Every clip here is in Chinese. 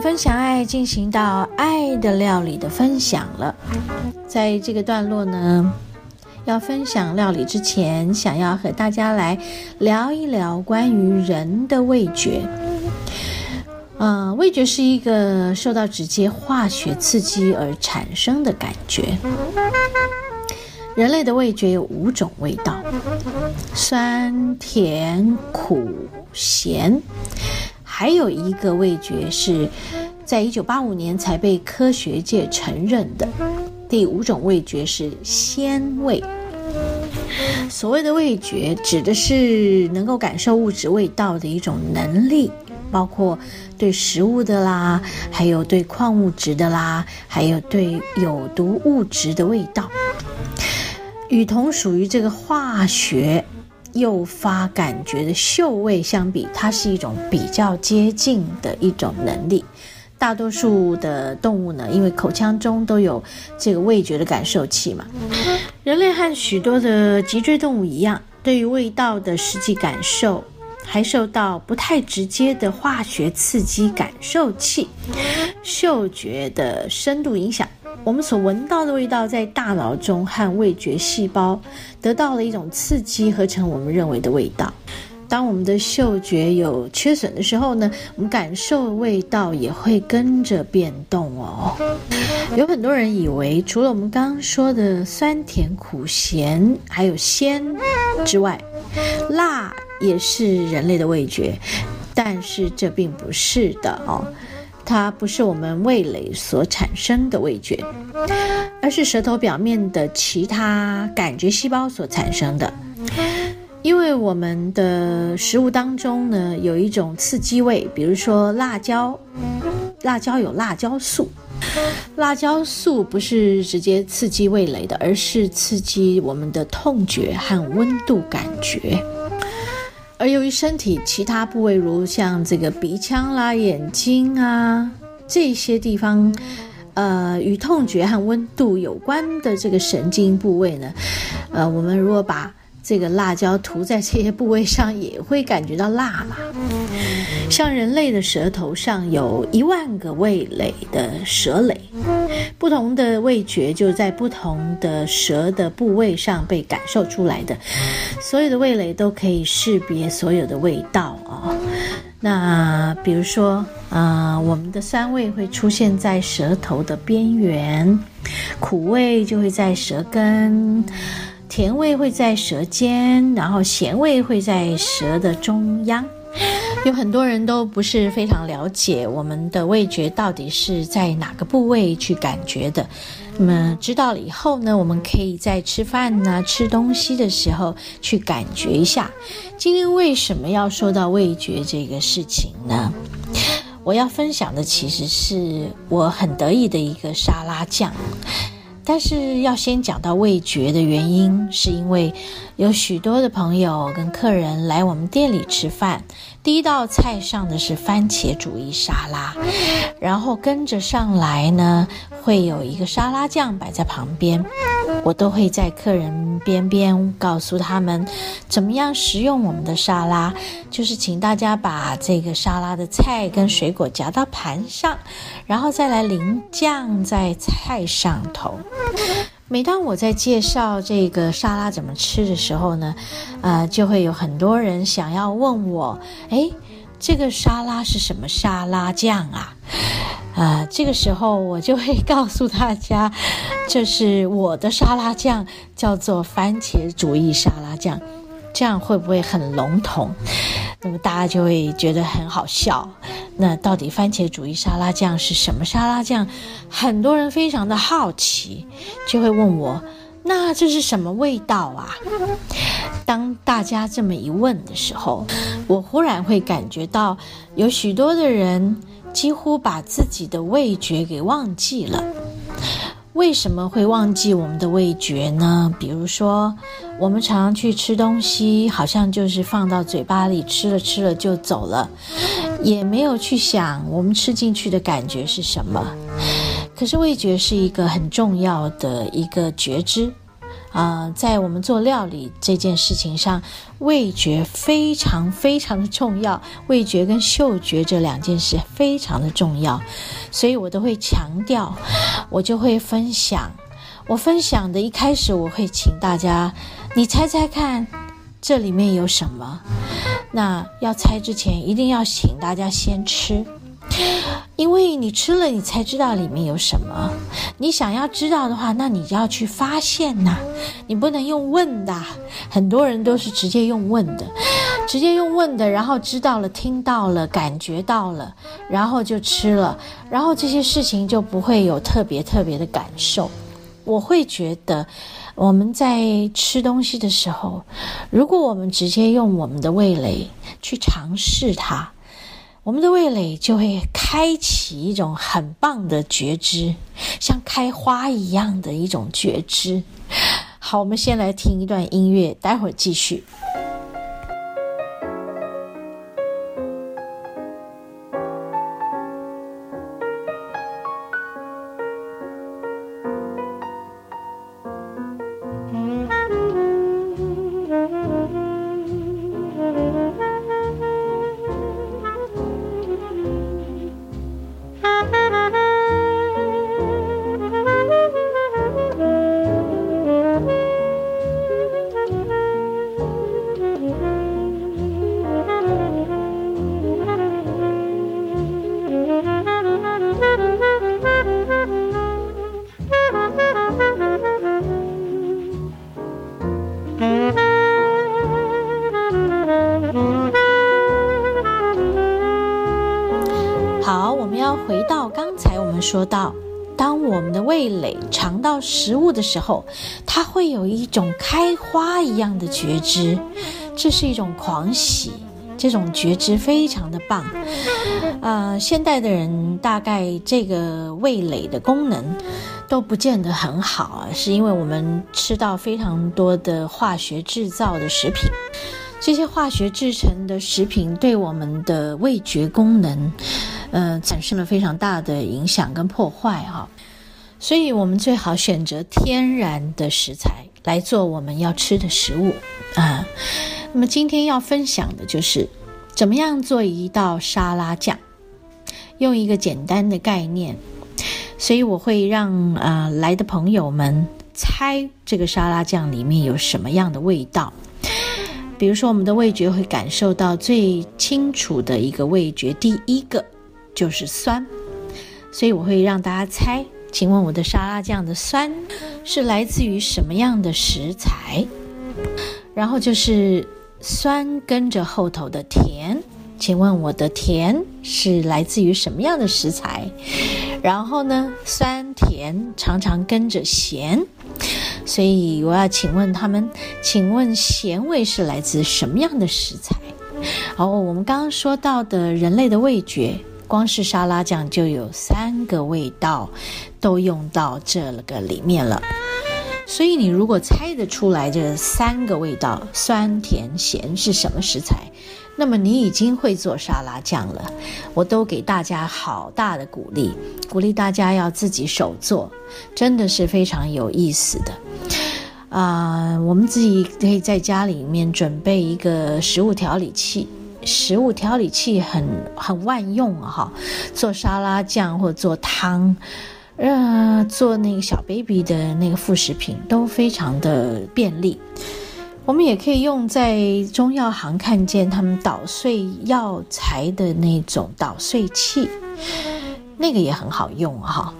分享爱进行到爱的料理的分享了，在这个段落呢，要分享料理之前，想要和大家来聊一聊关于人的味觉。呃，味觉是一个受到直接化学刺激而产生的感觉。人类的味觉有五种味道：酸、甜、苦、咸。还有一个味觉是在一九八五年才被科学界承认的。第五种味觉是鲜味。所谓的味觉，指的是能够感受物质味道的一种能力，包括对食物的啦，还有对矿物质的啦，还有对有毒物质的味道。与同属于这个化学。诱发感觉的嗅味相比，它是一种比较接近的一种能力。大多数的动物呢，因为口腔中都有这个味觉的感受器嘛。人类和许多的脊椎动物一样，对于味道的实际感受，还受到不太直接的化学刺激感受器——嗅觉的深度影响。我们所闻到的味道，在大脑中和味觉细胞得到了一种刺激，合成我们认为的味道。当我们的嗅觉有缺损的时候呢，我们感受味道也会跟着变动哦。有很多人以为，除了我们刚刚说的酸甜苦咸，还有鲜之外，辣也是人类的味觉，但是这并不是的哦。它不是我们味蕾所产生的味觉，而是舌头表面的其他感觉细胞所产生的。因为我们的食物当中呢，有一种刺激味，比如说辣椒，辣椒有辣椒素，辣椒素不是直接刺激味蕾的，而是刺激我们的痛觉和温度感觉。而由于身体其他部位，如像这个鼻腔啦、眼睛啊这些地方，呃，与痛觉和温度有关的这个神经部位呢，呃，我们如果把这个辣椒涂在这些部位上，也会感觉到辣嘛。像人类的舌头上有一万个味蕾的舌蕾。不同的味觉就在不同的舌的部位上被感受出来的，所有的味蕾都可以识别所有的味道啊。那比如说，啊，我们的酸味会出现在舌头的边缘，苦味就会在舌根，甜味会在舌尖，然后咸味会在舌的中央。有很多人都不是非常了解我们的味觉到底是在哪个部位去感觉的。那么知道了以后呢，我们可以在吃饭呢、吃东西的时候去感觉一下。今天为什么要说到味觉这个事情呢？我要分享的其实是我很得意的一个沙拉酱。但是要先讲到味觉的原因，是因为有许多的朋友跟客人来我们店里吃饭，第一道菜上的是番茄主义沙拉，然后跟着上来呢，会有一个沙拉酱摆在旁边。我都会在客人边边告诉他们，怎么样食用我们的沙拉，就是请大家把这个沙拉的菜跟水果夹到盘上，然后再来淋酱在菜上头。每当我在介绍这个沙拉怎么吃的时候呢，呃，就会有很多人想要问我，哎，这个沙拉是什么沙拉酱啊？啊，这个时候我就会告诉大家，这是我的沙拉酱，叫做番茄主义沙拉酱。这样会不会很笼统？那么大家就会觉得很好笑。那到底番茄主义沙拉酱是什么沙拉酱？很多人非常的好奇，就会问我：那这是什么味道啊？当大家这么一问的时候，我忽然会感觉到有许多的人。几乎把自己的味觉给忘记了。为什么会忘记我们的味觉呢？比如说，我们常常去吃东西，好像就是放到嘴巴里吃了吃了就走了，也没有去想我们吃进去的感觉是什么。可是味觉是一个很重要的一个觉知，啊，在我们做料理这件事情上，味觉非常非常的重要。味觉跟嗅觉这两件事非常的重要，所以我都会强调，我就会分享。我分享的一开始，我会请大家，你猜猜看，这里面有什么？那要猜之前，一定要请大家先吃。因为你吃了，你才知道里面有什么。你想要知道的话，那你就要去发现呐。你不能用问的，很多人都是直接用问的，直接用问的，然后知道了、听到了、感觉到了，然后就吃了，然后这些事情就不会有特别特别的感受。我会觉得，我们在吃东西的时候，如果我们直接用我们的味蕾去尝试它。我们的味蕾就会开启一种很棒的觉知，像开花一样的一种觉知。好，我们先来听一段音乐，待会儿继续。说到，当我们的味蕾尝到食物的时候，它会有一种开花一样的觉知，这是一种狂喜，这种觉知非常的棒。呃，现代的人大概这个味蕾的功能都不见得很好啊，是因为我们吃到非常多的化学制造的食品。这些化学制成的食品对我们的味觉功能，呃，产生了非常大的影响跟破坏哈。所以，我们最好选择天然的食材来做我们要吃的食物啊。那么，今天要分享的就是怎么样做一道沙拉酱，用一个简单的概念。所以，我会让啊来的朋友们猜这个沙拉酱里面有什么样的味道。比如说，我们的味觉会感受到最清楚的一个味觉，第一个就是酸，所以我会让大家猜，请问我的沙拉酱的酸是来自于什么样的食材？然后就是酸跟着后头的甜，请问我的甜是来自于什么样的食材？然后呢，酸甜常常跟着咸。所以我要请问他们，请问咸味是来自什么样的食材？哦，我们刚刚说到的人类的味觉，光是沙拉酱就有三个味道都用到这个里面了。所以你如果猜得出来这三个味道酸甜咸是什么食材，那么你已经会做沙拉酱了。我都给大家好大的鼓励，鼓励大家要自己手做，真的是非常有意思的。啊，我们自己可以在家里面准备一个食物调理器，食物调理器很很万用啊！哈，做沙拉酱或做汤。呃，做那个小 baby 的那个副食品都非常的便利。我们也可以用在中药行看见他们捣碎药材的那种捣碎器，那个也很好用哈。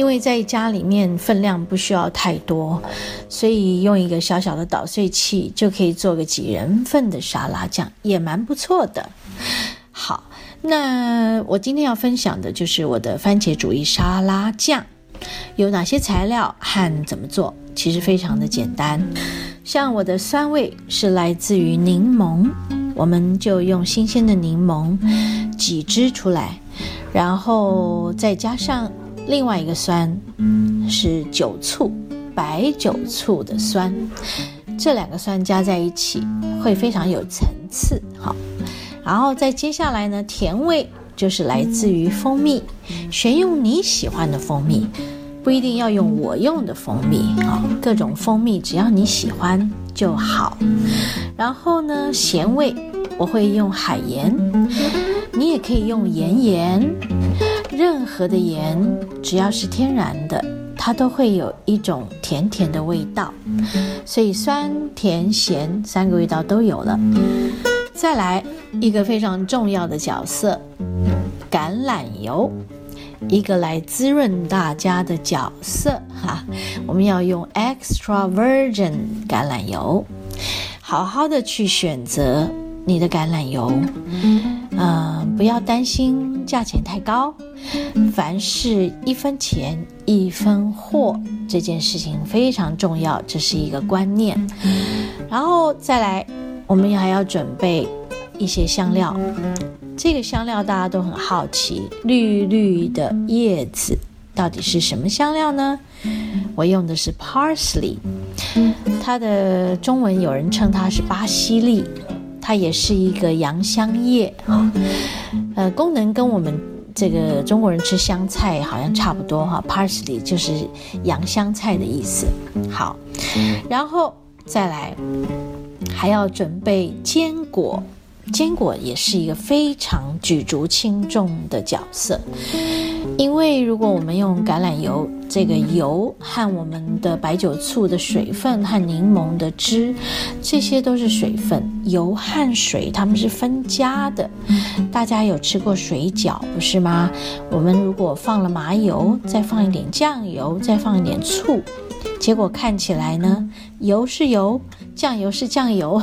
因为在家里面分量不需要太多，所以用一个小小的捣碎器就可以做个几人份的沙拉酱，也蛮不错的。好。那我今天要分享的就是我的番茄主义沙拉酱，有哪些材料和怎么做？其实非常的简单。像我的酸味是来自于柠檬，我们就用新鲜的柠檬挤汁出来，然后再加上另外一个酸是酒醋，白酒醋的酸，这两个酸加在一起会非常有层次。好。然后再接下来呢，甜味就是来自于蜂蜜，选用你喜欢的蜂蜜。不一定要用我用的蜂蜜啊，各种蜂蜜只要你喜欢就好。然后呢，咸味我会用海盐，你也可以用盐盐，任何的盐只要是天然的，它都会有一种甜甜的味道，所以酸甜咸三个味道都有了。再来一个非常重要的角色，橄榄油。一个来滋润大家的角色哈，我们要用 extra virgin 橄榄油，好好的去选择你的橄榄油，嗯，不要担心价钱太高，凡事一分钱一分货，这件事情非常重要，这是一个观念。然后再来，我们还要准备一些香料。这个香料大家都很好奇，绿绿的叶子到底是什么香料呢？我用的是 parsley，它的中文有人称它是巴西利，它也是一个洋香叶哈，呃，功能跟我们这个中国人吃香菜好像差不多哈，parsley 就是洋香菜的意思。好，然后再来还要准备坚果。坚果也是一个非常举足轻重的角色，因为如果我们用橄榄油，这个油和我们的白酒、醋的水分和柠檬的汁，这些都是水分，油和水它们是分家的。大家有吃过水饺不是吗？我们如果放了麻油，再放一点酱油，再放一点醋。结果看起来呢，油是油，酱油是酱油，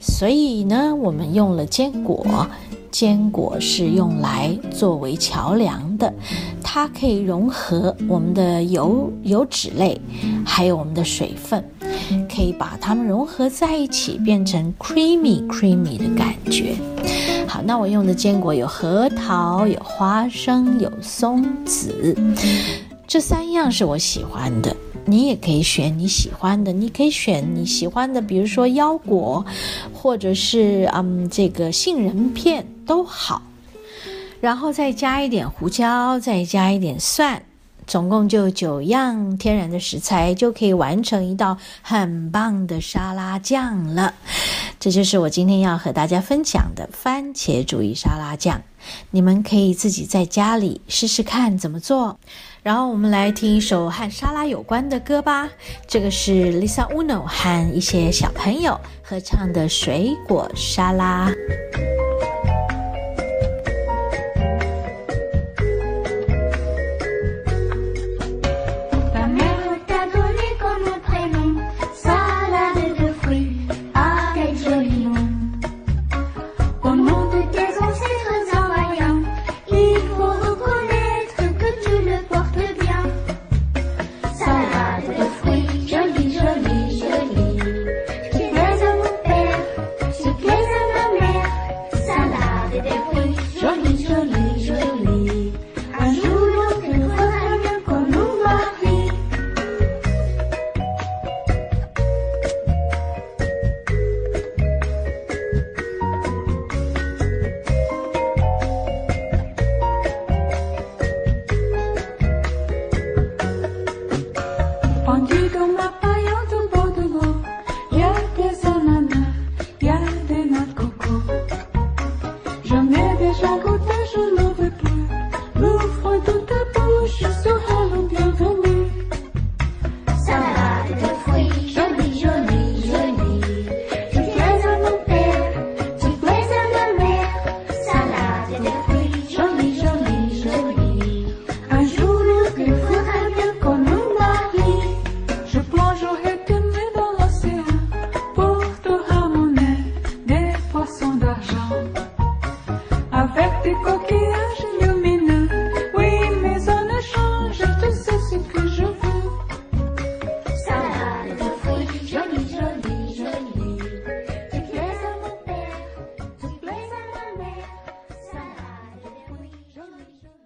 所以呢，我们用了坚果。坚果是用来作为桥梁的，它可以融合我们的油油脂类，还有我们的水分，可以把它们融合在一起，变成 creamy creamy 的感觉。好，那我用的坚果有核桃、有花生、有松子，这三样是我喜欢的。你也可以选你喜欢的，你可以选你喜欢的，比如说腰果，或者是嗯这个杏仁片都好，然后再加一点胡椒，再加一点蒜，总共就九样天然的食材就可以完成一道很棒的沙拉酱了。这就是我今天要和大家分享的番茄主义沙拉酱，你们可以自己在家里试试看怎么做。然后我们来听一首和沙拉有关的歌吧。这个是 Lisa Uno 和一些小朋友合唱的水果沙拉。